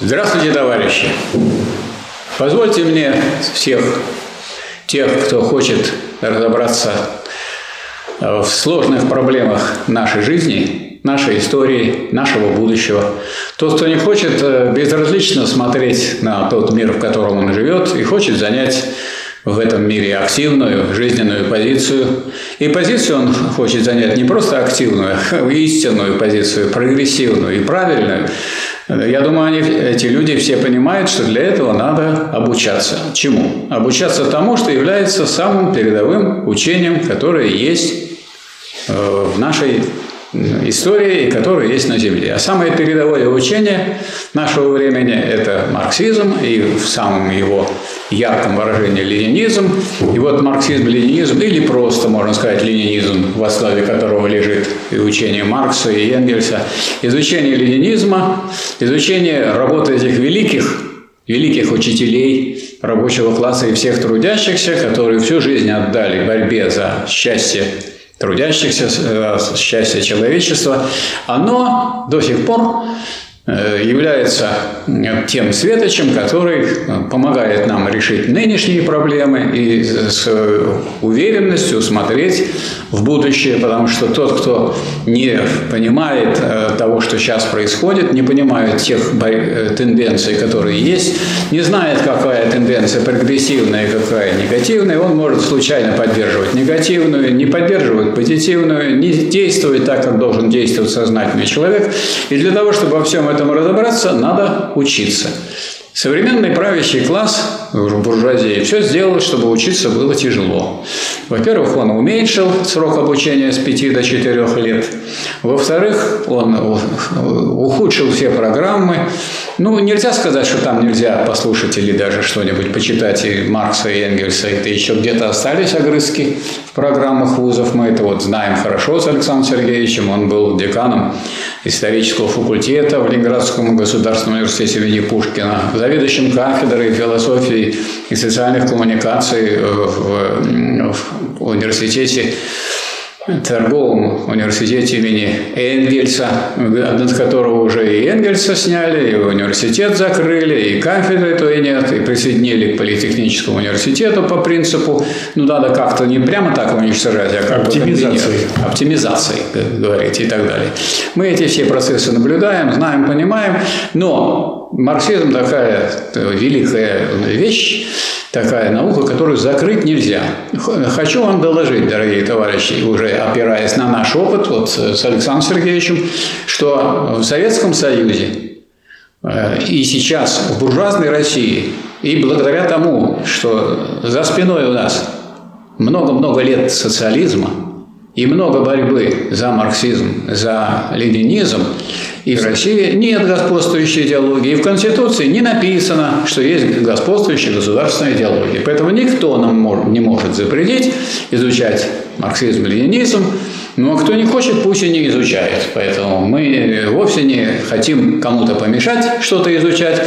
Здравствуйте, товарищи! Позвольте мне всех тех, кто хочет разобраться в сложных проблемах нашей жизни, нашей истории, нашего будущего. Тот, кто не хочет э, безразлично смотреть на тот мир, в котором он живет, и хочет занять в этом мире активную жизненную позицию. И позицию он хочет занять не просто активную, а истинную позицию, прогрессивную и правильную. Я думаю, они, эти люди все понимают, что для этого надо обучаться. Чему? Обучаться тому, что является самым передовым учением, которое есть э, в нашей истории, которая есть на Земле. А самое передовое учение нашего времени – это марксизм, и в самом его ярком выражении ленинизм. И вот марксизм-ленинизм, или просто, можно сказать, ленинизм, в основе которого лежит и учение Маркса и Энгельса, изучение ленинизма, изучение работы этих великих великих учителей рабочего класса и всех трудящихся, которые всю жизнь отдали борьбе за счастье трудящихся, э, счастья человечества, оно до сих пор является тем светочем, который э, помогает нам решить нынешние проблемы и с уверенностью смотреть в будущее, потому что тот, кто не понимает э, того, что сейчас происходит, не понимает тех тенденций, которые есть, не знает, какая тенденция прогрессивная и какая негативная, он может случайно поддерживать негативную, не поддерживать позитивную, не действовать так, как должен действовать сознательный человек. И для того, чтобы во всем этом этом разобраться, надо учиться. Современный правящий класс, буржуазия, все сделал, чтобы учиться было тяжело. Во-первых, он уменьшил срок обучения с 5 до 4 лет. Во-вторых, он ухудшил все программы. Ну, нельзя сказать, что там нельзя послушать или даже что-нибудь почитать и Маркса, и Энгельса. Это еще где-то остались огрызки в программах вузов. Мы это вот знаем хорошо с Александром Сергеевичем. Он был деканом исторического факультета в Ленинградском государственном университете имени Пушкина, заведующим кафедрой философии и социальных коммуникаций в, в университете торговом университете имени Энгельса, от которого уже и Энгельса сняли, и университет закрыли, и кафедры то и нет, и присоединили к политехническому университету по принципу, ну, надо как-то не прямо так уничтожать, а как оптимизации. Оптимизации, говорить, и так далее. Мы эти все процессы наблюдаем, знаем, понимаем, но марксизм такая великая вещь, такая наука, которую закрыть нельзя. Хочу вам доложить, дорогие товарищи, уже опираясь на наш опыт вот с Александром Сергеевичем, что в Советском Союзе э, и сейчас в буржуазной России, и благодаря тому, что за спиной у нас много-много лет социализма и много борьбы за марксизм, за ленинизм, и в России нет господствующей идеологии. И в Конституции не написано, что есть господствующая государственная идеология. Поэтому никто нам не может запретить изучать марксизм и ленинизм. А кто не хочет, пусть и не изучает. Поэтому мы вовсе не хотим кому-то помешать что-то изучать.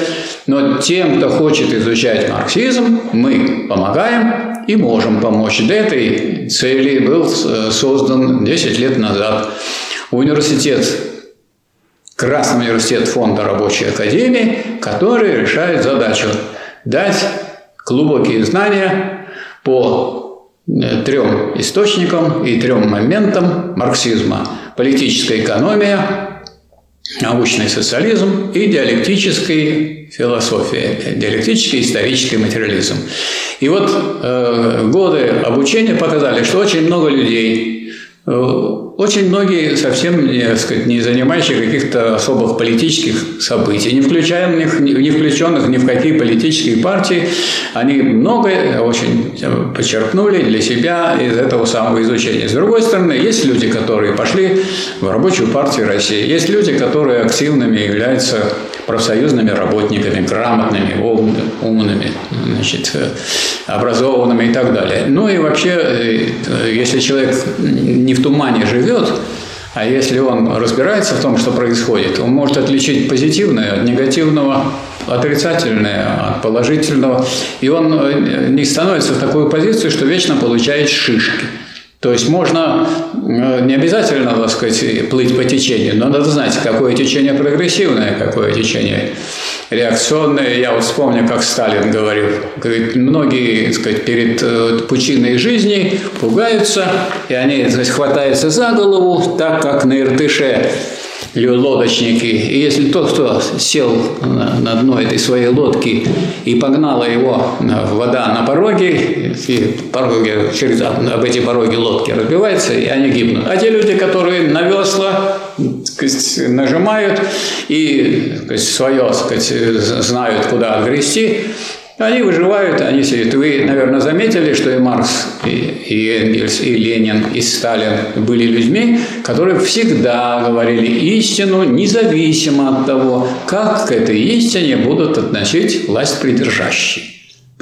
Но тем, кто хочет изучать марксизм, мы помогаем и можем помочь. Для этой цели был э, создан 10 лет назад университет Красный университет фонда рабочей академии, который решает задачу дать глубокие знания по э, трем источникам и трем моментам марксизма. Политическая экономия, научный социализм и диалектическая философия, диалектический исторический материализм. И вот э, годы обучения показали, что очень много людей очень многие совсем не, сказать, не занимающие каких-то особых политических событий, не включенных, не включенных ни в какие политические партии, они многое очень э, подчеркнули для себя из этого самого изучения. С другой стороны, есть люди, которые пошли в рабочую партию России, есть люди, которые активными являются профсоюзными работниками, грамотными, умными, значит, э, образованными и так далее. Ну и вообще, э, если человек не в тумане живет, а если он разбирается в том, что происходит, он может отличить позитивное от негативного, отрицательное от положительного, и он э, не становится в такую позицию, что вечно получает шишки. То есть можно э, не обязательно, так сказать, плыть по течению, но надо знать, какое течение прогрессивное, какое течение реакционное. Я вот вспомню, как Сталин говорил. Говорит, многие, так сказать, перед э, пучиной жизни пугаются, и они, так сказать, хватаются за голову, так как на Иртыше лодочники. И если тот, кто сел на, дно этой своей лодки и погнала его вода на пороге, и пороги, через об эти пороги лодки разбиваются, и они гибнут. А те люди, которые на весла сказать, нажимают и сказать, свое сказать, знают, куда отгрести, они выживают, они сидят. Вы, наверное, заметили, что и Маркс, и, и Энгельс, и Ленин, и Сталин были людьми, которые всегда говорили истину, независимо от того, как к этой истине будут относить власть придержащие.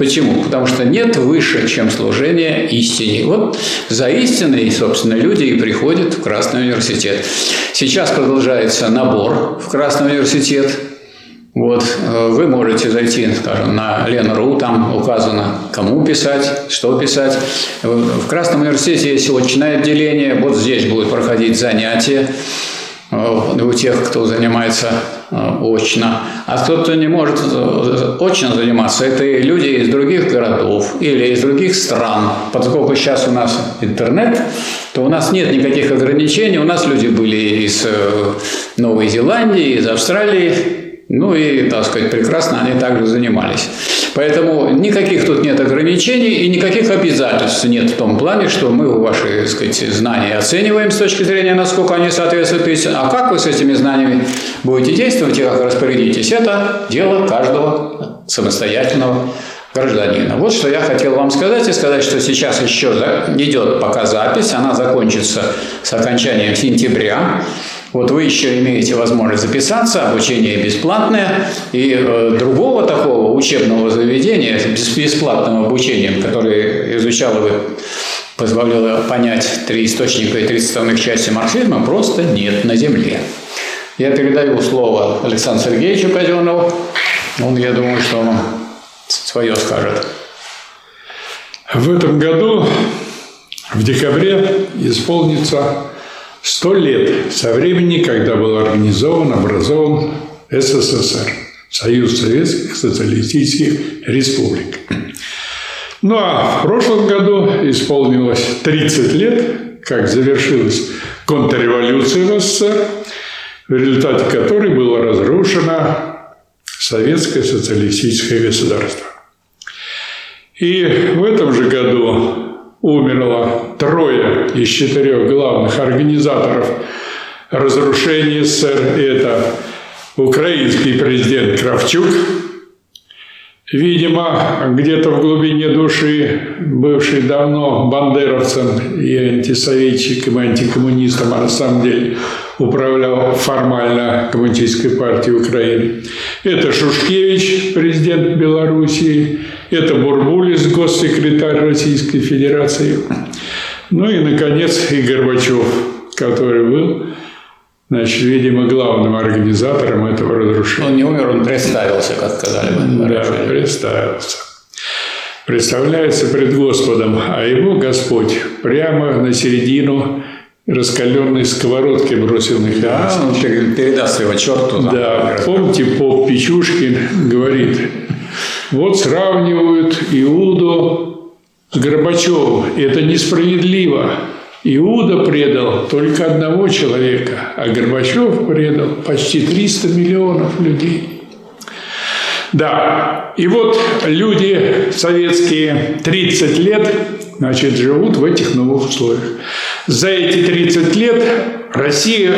Почему? Потому что нет выше, чем служение истине. Вот за истиной, собственно, люди и приходят в Красный университет. Сейчас продолжается набор в Красный университет. Вот, э, вы можете зайти, скажем, на Ленру, там указано, кому писать, что писать. В Красном университете есть очное отделение, вот здесь будут проходить занятия э, у тех, кто занимается э, очно. А кто-то не может очно заниматься, это и люди из других городов или из других стран. Поскольку сейчас у нас интернет, то у нас нет никаких ограничений. У нас люди были из Новой Зеландии, из Австралии, ну и, так сказать, прекрасно они также занимались. Поэтому никаких тут нет ограничений и никаких обязательств нет в том плане, что мы ваши так сказать, знания оцениваем с точки зрения, насколько они соответствуют истине. А как вы с этими знаниями будете действовать и как распорядитесь, это дело каждого самостоятельного гражданина. Вот что я хотел вам сказать и сказать, что сейчас еще идет пока запись, она закончится с окончанием сентября. Вот вы еще имеете возможность записаться, обучение бесплатное, и э, другого такого учебного заведения с бесплатным обучением, которое изучало бы позволило понять три источника и три составных части марксизма, просто нет на Земле. Я передаю слово Александру Сергеевичу Казенову. Он, я думаю, что он свое скажет. В этом году, в декабре, исполнится Сто лет со времени, когда был организован, образован СССР, Союз Советских Социалистических Республик. Ну а в прошлом году исполнилось 30 лет, как завершилась контрреволюция в СССР, в результате которой было разрушено советское социалистическое государство. И в этом же году умерло трое из четырех главных организаторов разрушения СССР. Это украинский президент Кравчук, видимо, где-то в глубине души бывший давно бандеровцем и антисоветчиком, и антикоммунистом, а на самом деле управлял формально Коммунистической партией Украины. Это Шушкевич, президент Белоруссии, это Бурбулис, госсекретарь Российской Федерации. Ну и, наконец, и Горбачев, который был, значит, видимо, главным организатором этого разрушения. Он не умер, он представился, как сказали бы. Да, представился. Представляется пред Господом, а его Господь прямо на середину раскаленной сковородки бросил на Да, он передаст его черту. Да, помните, поп Печушкин говорит, вот сравнивают Иуду с Горбачевым. Это несправедливо. Иуда предал только одного человека, а Горбачев предал почти 300 миллионов людей. Да, и вот люди советские 30 лет значит, живут в этих новых условиях. За эти 30 лет Россия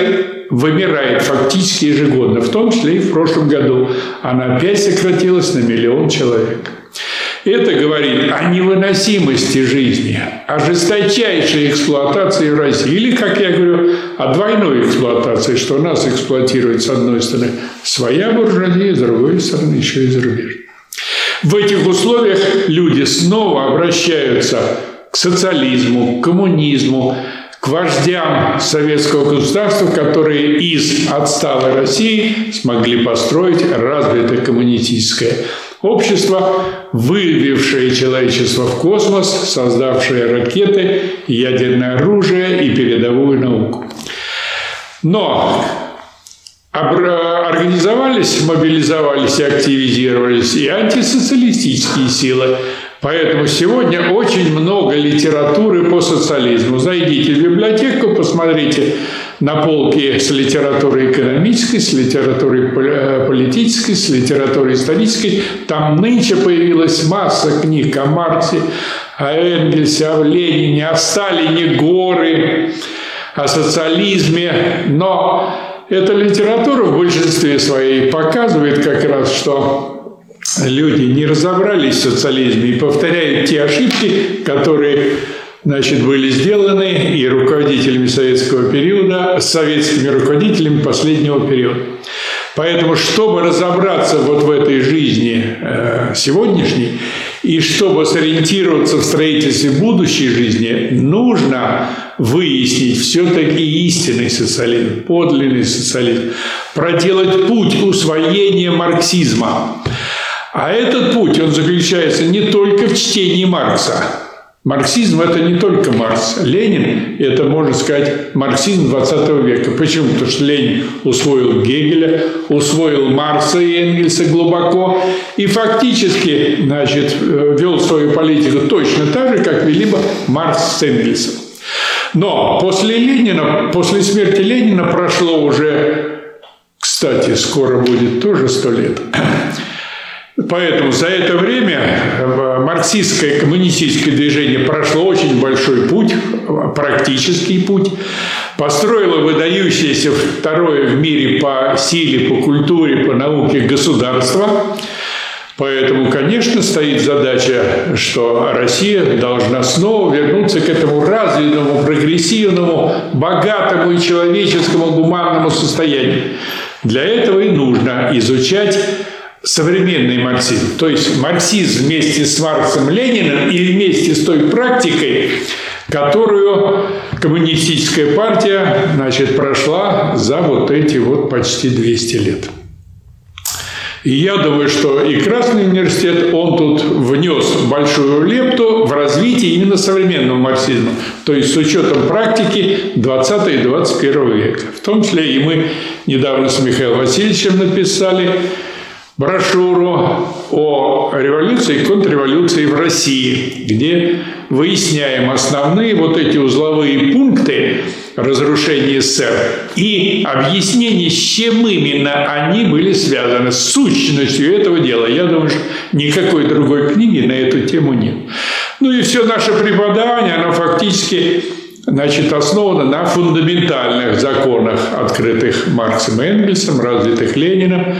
вымирает фактически ежегодно, в том числе и в прошлом году. Она опять сократилась на миллион человек. Это говорит о невыносимости жизни, о жесточайшей эксплуатации России. Или, как я говорю, о двойной эксплуатации, что нас эксплуатирует с одной стороны своя буржуазия, с другой стороны еще и зарубеж. В этих условиях люди снова обращаются к социализму, к коммунизму, к вождям советского государства, которые из отсталой России смогли построить развитое коммунистическое Общество, вывевшее человечество в космос, создавшее ракеты, ядерное оружие и передовую науку. Но организовались, мобилизовались и активизировались и антисоциалистические силы. Поэтому сегодня очень много литературы по социализму. Зайдите в библиотеку, посмотрите на полке с литературой экономической, с литературой э, политической, с литературой исторической. Там нынче появилась масса книг о Марксе, о Энгельсе, о Ленине, о Сталине, горы, о социализме. Но эта литература в большинстве своей показывает как раз, что люди не разобрались в социализме и повторяют те ошибки, которые значит, были сделаны и руководителями советского периода, советскими руководителями последнего периода. Поэтому, чтобы разобраться вот в этой жизни э, сегодняшней и чтобы сориентироваться в строительстве будущей жизни, нужно выяснить все-таки истинный социализм, подлинный социализм, проделать путь усвоения марксизма. А этот путь, он заключается не только в чтении Маркса, Марксизм – это не только Маркс. Ленин – это, можно сказать, марксизм 20 века. Почему? Потому что Ленин усвоил Гегеля, усвоил Маркса и Энгельса глубоко и фактически значит, э, вел свою политику точно так же, как вели бы Маркс с Энгельсом. Но после Ленина, после смерти Ленина прошло уже, кстати, скоро будет тоже сто лет, Поэтому за это время марксистское коммунистическое движение прошло очень большой путь, практический путь, построило выдающееся второе в мире по силе, по культуре, по науке государство. Поэтому, конечно, стоит задача, что Россия должна снова вернуться к этому развитому, прогрессивному, богатому и человеческому гуманному состоянию. Для этого и нужно изучать современный марксизм. То есть марксизм вместе с Марксом Лениным и вместе с той практикой, которую коммунистическая партия значит, прошла за вот эти вот почти 200 лет. И я думаю, что и Красный университет, он тут внес большую лепту в развитие именно современного марксизма, то есть с учетом практики 20 и 21 века. В том числе и мы недавно с Михаилом Васильевичем написали брошюру о революции и контрреволюции в России, где выясняем основные вот эти узловые пункты разрушения СССР и объяснение, с чем именно они были связаны, с сущностью этого дела. Я думаю, что никакой другой книги на эту тему нет. Ну и все наше преподавание, оно фактически значит, основано на фундаментальных законах, открытых Марксом и Энгельсом, развитых Лениным,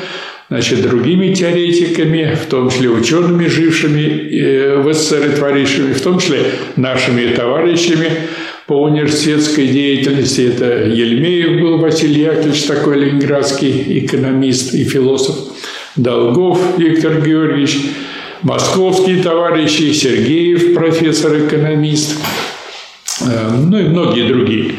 значит, другими теоретиками, в том числе учеными, жившими э, в СССР и творившими, в том числе нашими товарищами по университетской деятельности. Это Ельмеев был Василий Яковлевич, такой ленинградский экономист и философ, Долгов Виктор Георгиевич, московские товарищи, Сергеев, профессор-экономист, э, ну и многие другие.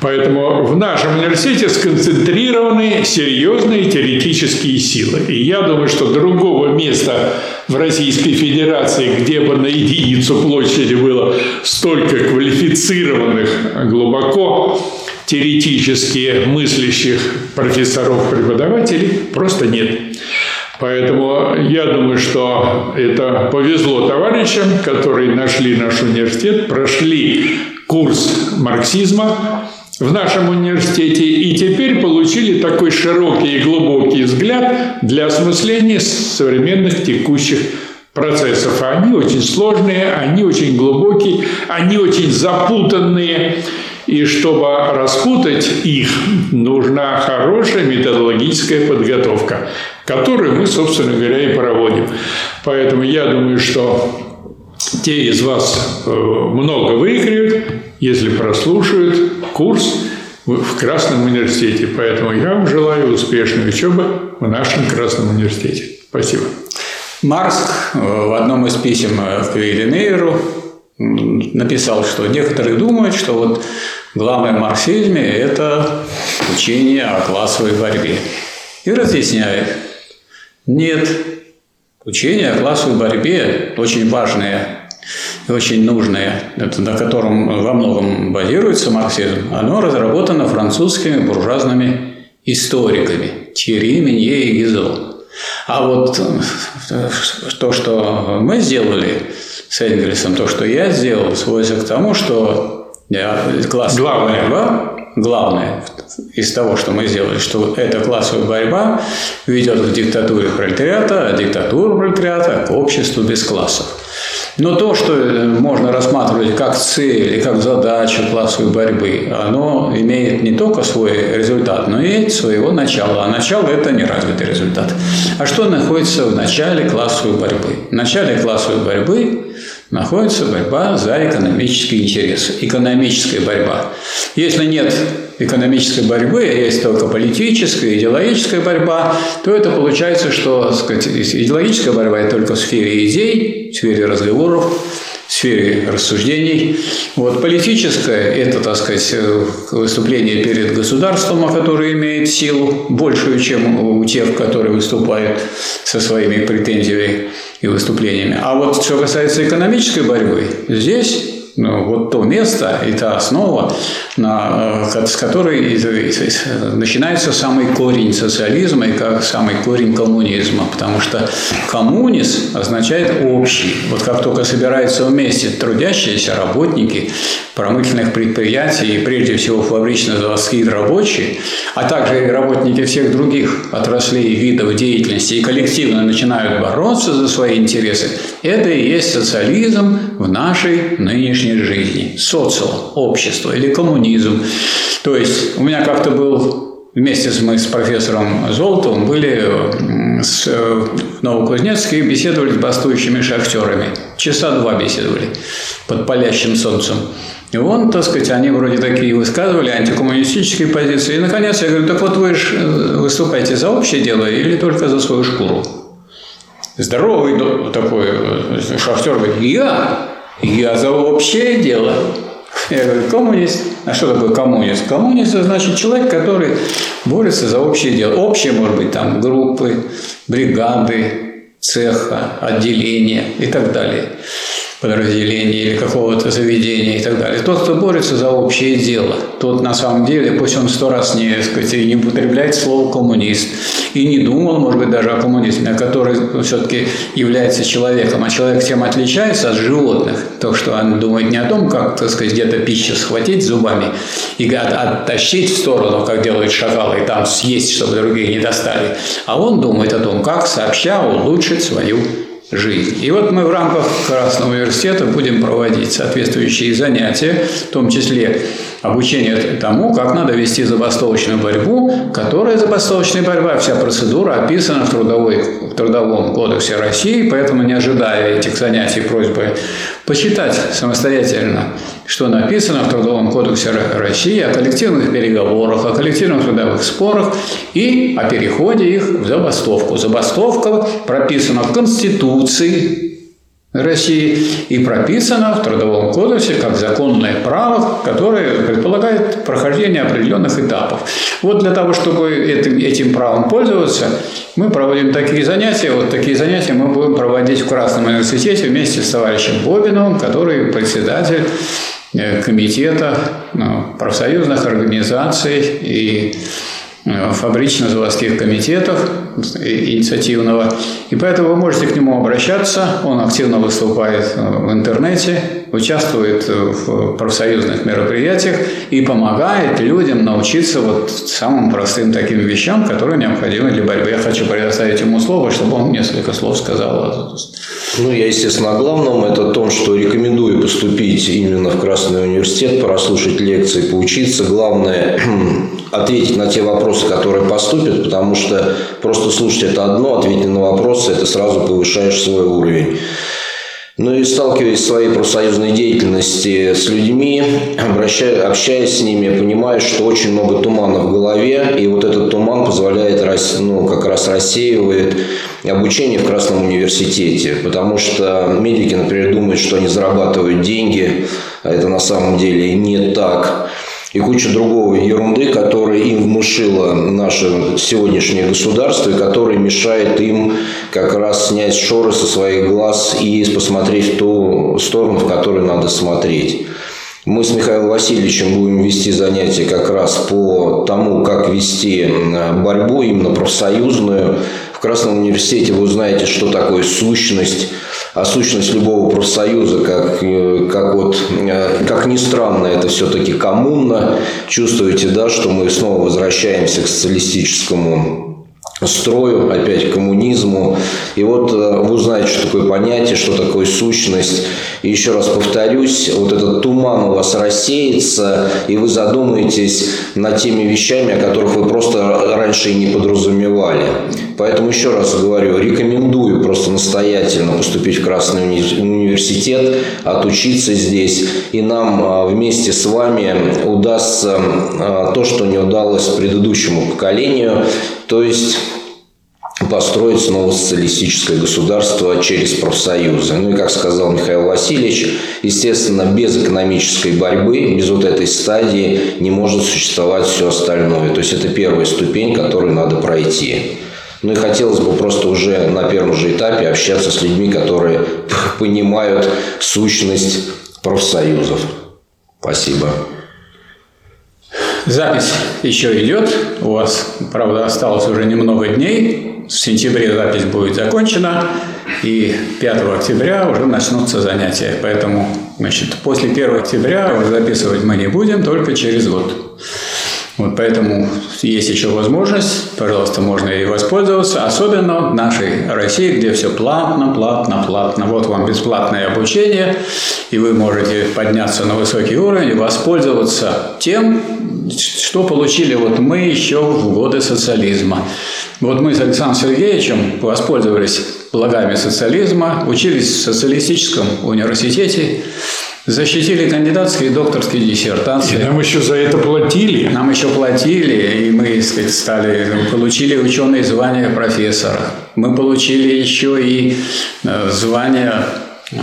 Поэтому в нашем университете сконцентрированы серьезные теоретические силы. И я думаю, что другого места в Российской Федерации, где бы на единицу площади было столько квалифицированных, глубоко теоретически мыслящих профессоров-преподавателей, просто нет. Поэтому я думаю, что это повезло товарищам, которые нашли наш университет, прошли курс марксизма, в нашем университете и теперь получили такой широкий и глубокий взгляд для осмысления современных текущих процессов. Они очень сложные, они очень глубокие, они очень запутанные. И чтобы распутать их, нужна хорошая методологическая подготовка, которую мы, собственно говоря, и проводим. Поэтому я думаю, что те из вас э, много выиграют, если прослушают курс в Красном университете. Поэтому я вам желаю успешной учебы в нашем Красном университете. Спасибо. Маркс э, в одном из писем к Вейленейру написал, что некоторые думают, что вот главное в марксизме – это учение о классовой борьбе. И разъясняет, нет, Учение о классовой борьбе очень важное очень нужное, на котором во многом базируется марксизм, оно разработано французскими буржуазными историками Тьерри, Минье и Гизо. А вот э, то, что мы сделали с Энгельсом, то, что я сделал, сводится к тому, что классовая главное. борьба, главное из того, что мы сделали, что эта классовая борьба ведет к диктатуре пролетариата, а диктатура пролетариата к обществу без классов. Но то, что можно рассматривать как цель и как задачу классовой борьбы, оно имеет не только свой результат, но и своего начала. А начало – это неразвитый результат. А что находится в начале классовой борьбы? В начале классовой борьбы находится борьба за экономические интересы. Экономическая борьба. Если нет экономической борьбы, а есть только политическая, идеологическая борьба, то это получается, что сказать, идеологическая борьба – это только в сфере идей, в сфере разговоров, сфере рассуждений. Вот политическое – это, так сказать, выступление перед государством, которое имеет силу большую, чем у тех, которые выступают со своими претензиями и выступлениями. А вот что касается экономической борьбы, здесь ну, вот то место и та основа, на, э, с которой начинается самый корень социализма и как самый корень коммунизма. Потому что коммуниз означает общий. Вот как только собираются вместе трудящиеся работники промышленных предприятий, и прежде всего фабрично-заводские рабочие, а также и работники всех других отраслей и видов деятельности, и коллективно начинают бороться за свои интересы, это и есть социализм в нашей нынешней нынешней жизни, социум, общество или коммунизм. То есть у меня как-то был вместе с мы с профессором Золотовым были с, в Новокузнецке и беседовали с бастующими шахтерами. Часа два беседовали под палящим солнцем. И он, так сказать, они вроде такие высказывали антикоммунистические позиции. И, наконец, я говорю, так вот вы э, выступаете за общее дело или только за свою шкуру? Здоровый такой э, шахтер говорит, я я за общее дело. Я говорю, коммунист. А что такое коммунист? Коммунист – это значит человек, который борется за общее дело. Общее может быть там группы, бригады, цеха, отделения и так далее подразделения или какого-то заведения и так далее. Тот, кто борется за общее дело, тот на самом деле, пусть он сто раз не, сказать, не употребляет слово «коммунист» и не думал, может быть, даже о коммунизме, а который все-таки является человеком, а человек тем отличается от животных, то, что он думает не о том, как, так сказать, где-то пищу схватить зубами и оттащить в сторону, как делают шакалы, и там съесть, чтобы другие не достали, а он думает о том, как сообща улучшить свою жизнь. И вот мы в рамках Красного университета будем проводить соответствующие занятия, в том числе обучение тому, как надо вести забастовочную борьбу, которая забастовочная борьба, вся процедура описана в, трудовой, в Трудовом кодексе России, поэтому не ожидая этих занятий просьбы почитать самостоятельно, что написано в Трудовом кодексе России о коллективных переговорах, о коллективных трудовых спорах и о переходе их в забастовку. Забастовка прописана в Конституции России и прописано в Трудовом кодексе как законное право, которое предполагает прохождение определенных этапов. Вот для того, чтобы этим, этим правом пользоваться, мы проводим такие занятия. Вот такие занятия мы будем проводить в Красном университете вместе с товарищем Бобиновым, который председатель комитета ну, профсоюзных организаций и Э, фабрично-заводских комитетов инициативного. И поэтому вы можете к нему обращаться. Он активно выступает э, в интернете, участвует в профсоюзных мероприятиях и помогает людям научиться вот самым простым таким вещам, которые необходимы для борьбы. Я хочу предоставить ему слово, чтобы он несколько слов сказал. Ну, я, естественно, о главном. Это о том, что рекомендую поступить именно в Красный университет, прослушать лекции, поучиться. Главное ответить на те вопросы, которые поступят, потому что просто слушать это одно, ответить на вопросы, это сразу повышаешь свой уровень. Ну и сталкиваясь в своей профсоюзной деятельности с людьми, обращаясь, общаясь с ними, понимаю, что очень много тумана в голове, и вот этот туман позволяет, ну, как раз рассеивает обучение в Красном университете, потому что медики, например, думают, что они зарабатывают деньги, а это на самом деле не так. И куча другого ерунды, которая им внушило наше сегодняшнее государство, и которая мешает им как раз снять шоры со своих глаз и посмотреть в ту сторону, в которую надо смотреть. Мы с Михаилом Васильевичем будем вести занятия как раз по тому, как вести борьбу именно профсоюзную. В Красном университете вы узнаете, что такое сущность, а сущность любого профсоюза, как, э, как, вот, э, как ни странно, это все-таки коммуна. Чувствуете, да, что мы снова возвращаемся к социалистическому строю, опять к коммунизму. И вот э, вы узнаете, что такое понятие, что такое сущность. И еще раз повторюсь, вот этот туман у вас рассеется, и вы задумаетесь над теми вещами, о которых вы просто раньше и не подразумевали. Поэтому еще раз говорю, рекомендую просто настоятельно поступить в Красный университет, отучиться здесь, и нам э, вместе с вами удастся э, то, что не удалось предыдущему поколению, то есть построить снова социалистическое государство через профсоюзы. Ну и, как сказал Михаил Васильевич, естественно, без экономической борьбы, без вот этой стадии не может существовать все остальное. То есть это первая ступень, которую надо пройти. Ну и хотелось бы просто уже на первом же этапе общаться с людьми, которые понимают сущность профсоюзов. Спасибо. Запись еще идет. У вас, правда, осталось уже немного дней. В сентябре запись будет закончена. И 5 октября уже начнутся занятия. Поэтому значит, после 1 октября записывать мы не будем, только через год. Вот поэтому есть еще возможность, пожалуйста, можно и воспользоваться, особенно в нашей России, где все платно, платно, платно. Вот вам бесплатное обучение, и вы можете подняться на высокий уровень и воспользоваться тем, что получили вот мы еще в годы социализма. Вот мы с Александром Сергеевичем воспользовались благами социализма, учились в социалистическом университете, Защитили кандидатские и докторские диссертации. И нам еще за это платили. Нам еще платили, и мы сказать, стали, получили ученые звания профессора. Мы получили еще и э, звание э,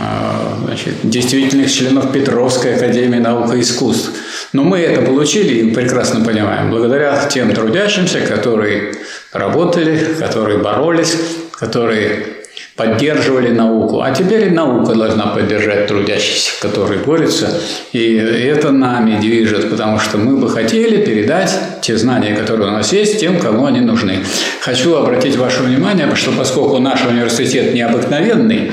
значит, действительных членов Петровской академии наук и искусств. Но мы это получили и прекрасно понимаем, благодаря тем трудящимся, которые работали, которые боролись, которые поддерживали науку. А теперь наука должна поддержать трудящихся, которые борются. И это нами движет, потому что мы бы хотели передать те знания, которые у нас есть, тем, кому они нужны. Хочу обратить ваше внимание, что поскольку наш университет необыкновенный,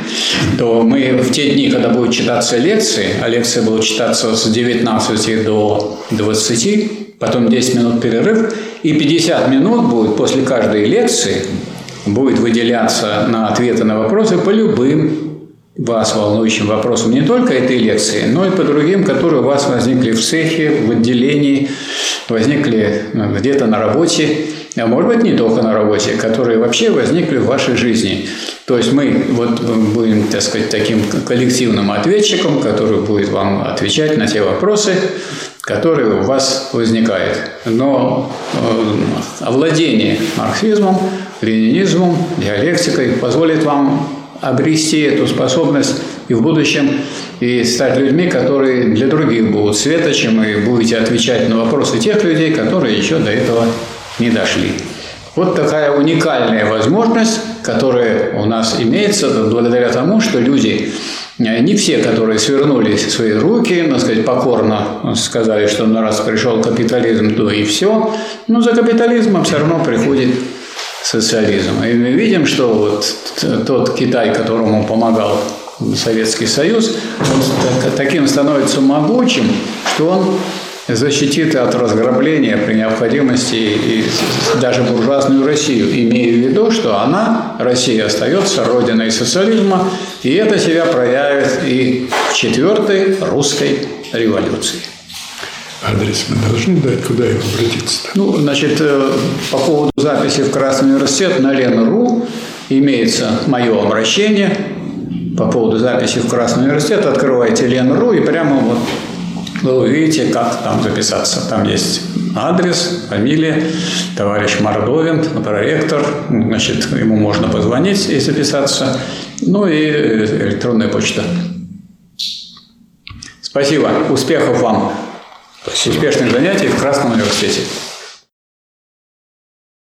то мы в те дни, когда будут читаться лекции, а лекции будут читаться с 19 до 20, потом 10 минут перерыв, и 50 минут будет после каждой лекции будет выделяться на ответы на вопросы по любым вас волнующим вопросам не только этой лекции, но и по другим, которые у вас возникли в цехе, в отделении, возникли ну, где-то на работе, а может быть не только на работе, которые вообще возникли в вашей жизни. То есть мы вот будем, так сказать, таким коллективным ответчиком, который будет вам отвечать на те вопросы, которые у вас возникают. Но э, овладение марксизмом, ленинизмом, диалектикой позволит вам обрести эту способность и в будущем и стать людьми, которые для других будут светочем, и будете отвечать на вопросы тех людей, которые еще до этого не дошли. Вот такая уникальная возможность, которая у нас имеется благодаря тому, что люди, э, не все, которые свернули свои руки, так сказать, покорно сказали, что на раз пришел капитализм, то и все, но за капитализмом все равно приходит социализм. И мы видим, что вот тот Китай, которому помогал Советский Союз, он таким становится могучим, что он защитит от разграбления при необходимости и даже буржуазную Россию, имея в виду, что она, Россия, остается родиной социализма, и это себя проявит и в четвертой русской революции. Адрес мы должны дать, куда им обратиться? -то? Ну, значит, э, по поводу записи в Красный университет на Лен.ру имеется мое обращение. По поводу записи в Красный университет открывайте Лен.ру и прямо вот вы увидите, как там записаться. Там есть адрес, фамилия, товарищ Мордовин, проректор. Значит, ему можно позвонить и записаться. Ну и электронная почта. Спасибо. Успехов вам! Спасибо. Успешных занятий в Красном университете.